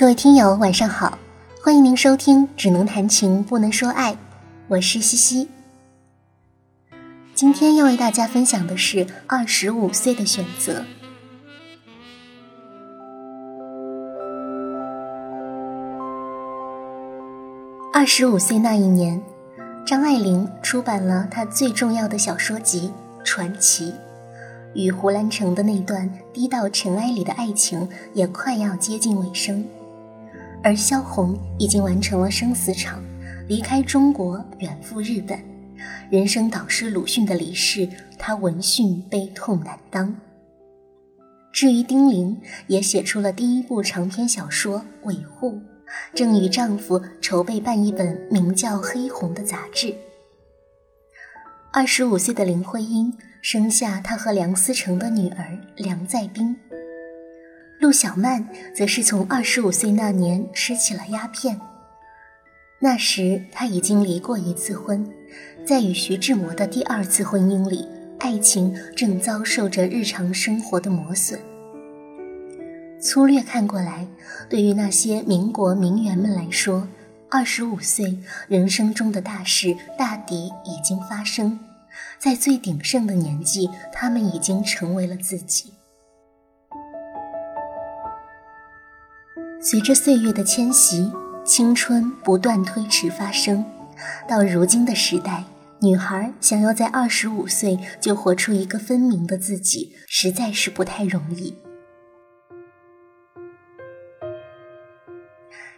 各位听友，晚上好，欢迎您收听《只能谈情不能说爱》，我是西西。今天要为大家分享的是二十五岁的选择。二十五岁那一年，张爱玲出版了她最重要的小说集《传奇》，与胡兰成的那段低到尘埃里的爱情也快要接近尾声。而萧红已经完成了生死场，离开中国远赴日本。人生导师鲁迅的离世，她闻讯悲痛难当。至于丁玲，也写出了第一部长篇小说《韦护》，正与丈夫筹备办一本名叫《黑红》的杂志。二十五岁的林徽因生下她和梁思成的女儿梁再冰。陆小曼则是从二十五岁那年吃起了鸦片。那时她已经离过一次婚，在与徐志摩的第二次婚姻里，爱情正遭受着日常生活的磨损。粗略看过来，对于那些民国名媛们来说，二十五岁人生中的大事大抵已经发生，在最鼎盛的年纪，他们已经成为了自己。随着岁月的迁徙，青春不断推迟发生。到如今的时代，女孩想要在二十五岁就活出一个分明的自己，实在是不太容易。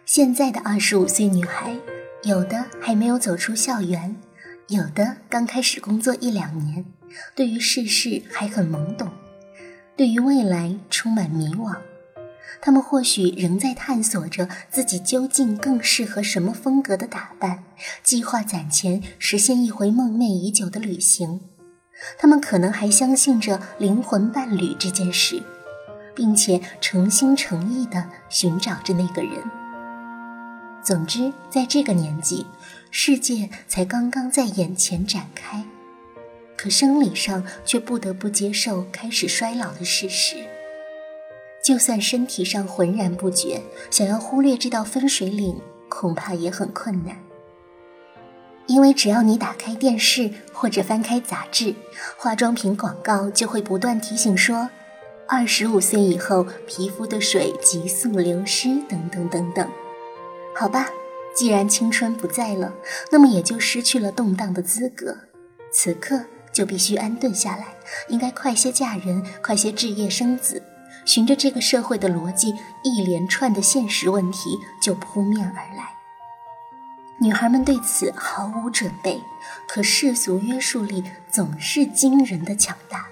现在的二十五岁女孩，有的还没有走出校园，有的刚开始工作一两年，对于世事还很懵懂，对于未来充满迷惘。他们或许仍在探索着自己究竟更适合什么风格的打扮，计划攒钱实现一回梦寐已久的旅行。他们可能还相信着灵魂伴侣这件事，并且诚心诚意地寻找着那个人。总之，在这个年纪，世界才刚刚在眼前展开，可生理上却不得不接受开始衰老的事实。就算身体上浑然不觉，想要忽略这道分水岭，恐怕也很困难。因为只要你打开电视或者翻开杂志，化妆品广告就会不断提醒说，二十五岁以后皮肤的水急速流失，等等等等。好吧，既然青春不在了，那么也就失去了动荡的资格。此刻就必须安顿下来，应该快些嫁人，快些置业生子。循着这个社会的逻辑，一连串的现实问题就扑面而来。女孩们对此毫无准备，可世俗约束力总是惊人的强大。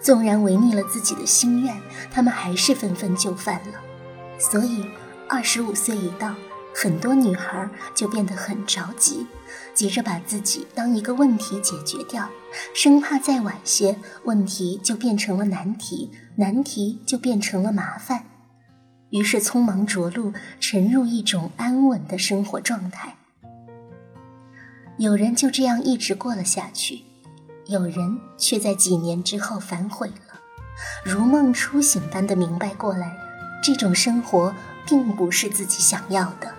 纵然违逆了自己的心愿，她们还是纷纷就范了。所以，二十五岁一到，很多女孩就变得很着急，急着把自己当一个问题解决掉，生怕再晚些，问题就变成了难题。难题就变成了麻烦，于是匆忙着陆，沉入一种安稳的生活状态。有人就这样一直过了下去，有人却在几年之后反悔了，如梦初醒般的明白过来，这种生活并不是自己想要的。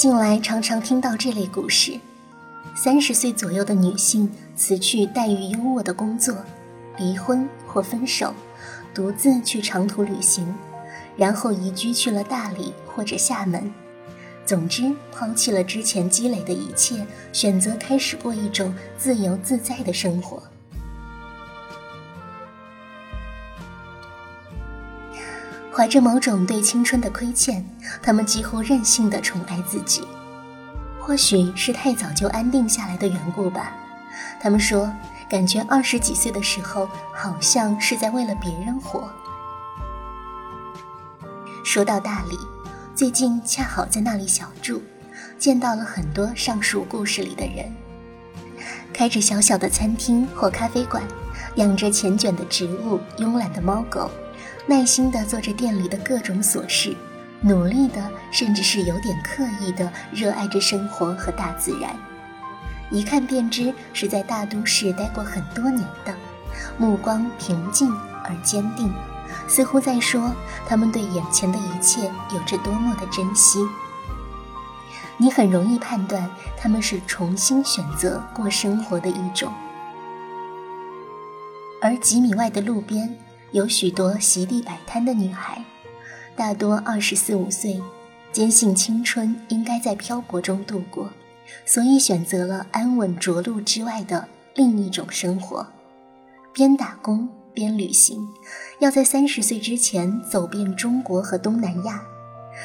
近来常常听到这类故事。三十岁左右的女性辞去待遇优渥的工作，离婚或分手，独自去长途旅行，然后移居去了大理或者厦门。总之，抛弃了之前积累的一切，选择开始过一种自由自在的生活。怀着某种对青春的亏欠，他们几乎任性的宠爱自己。或许是太早就安定下来的缘故吧。他们说，感觉二十几岁的时候，好像是在为了别人活。说到大理，最近恰好在那里小住，见到了很多上述故事里的人，开着小小的餐厅或咖啡馆，养着缱绻的植物、慵懒的猫狗，耐心地做着店里的各种琐事。努力的，甚至是有点刻意的，热爱着生活和大自然，一看便知是在大都市待过很多年的，目光平静而坚定，似乎在说他们对眼前的一切有着多么的珍惜。你很容易判断他们是重新选择过生活的一种。而几米外的路边有许多席地摆摊的女孩，大多二十四五岁，坚信青春应该在漂泊中度过，所以选择了安稳着陆之外的另一种生活，边打工。边旅行，要在三十岁之前走遍中国和东南亚。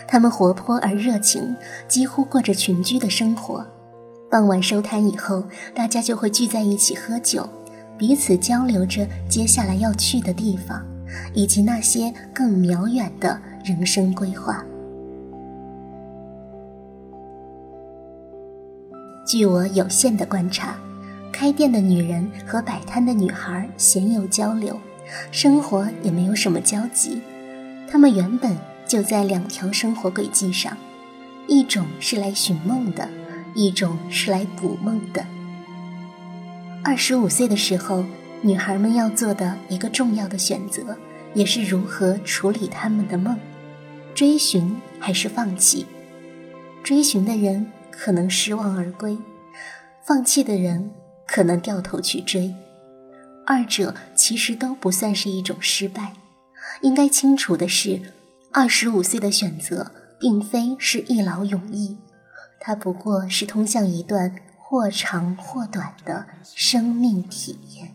他们活泼而热情，几乎过着群居的生活。傍晚收摊以后，大家就会聚在一起喝酒，彼此交流着接下来要去的地方，以及那些更渺远的人生规划。据我有限的观察。开店的女人和摆摊的女孩鲜有交流，生活也没有什么交集。她们原本就在两条生活轨迹上，一种是来寻梦的，一种是来捕梦的。二十五岁的时候，女孩们要做的一个重要的选择，也是如何处理他们的梦：追寻还是放弃？追寻的人可能失望而归，放弃的人。可能掉头去追，二者其实都不算是一种失败。应该清楚的是，二十五岁的选择并非是一劳永逸，它不过是通向一段或长或短的生命体验。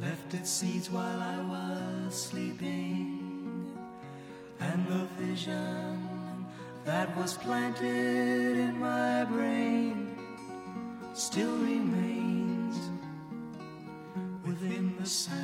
left its seeds while I was sleeping, and the vision that was planted in my brain still remains within the sound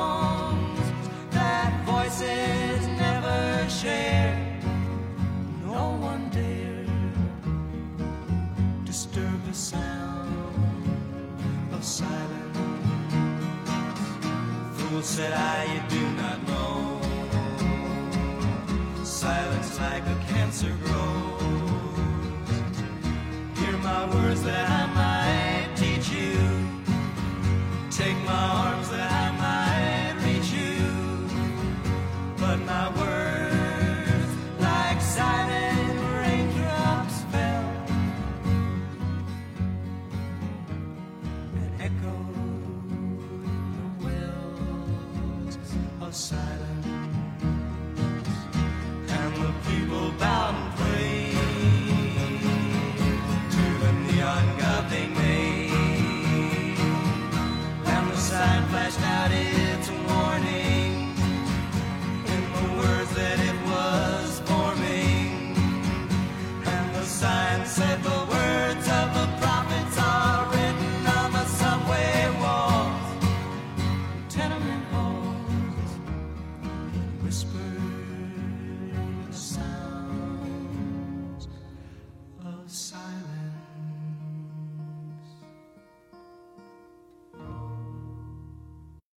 of silence said I, you do not know. Silence like a cancer grows.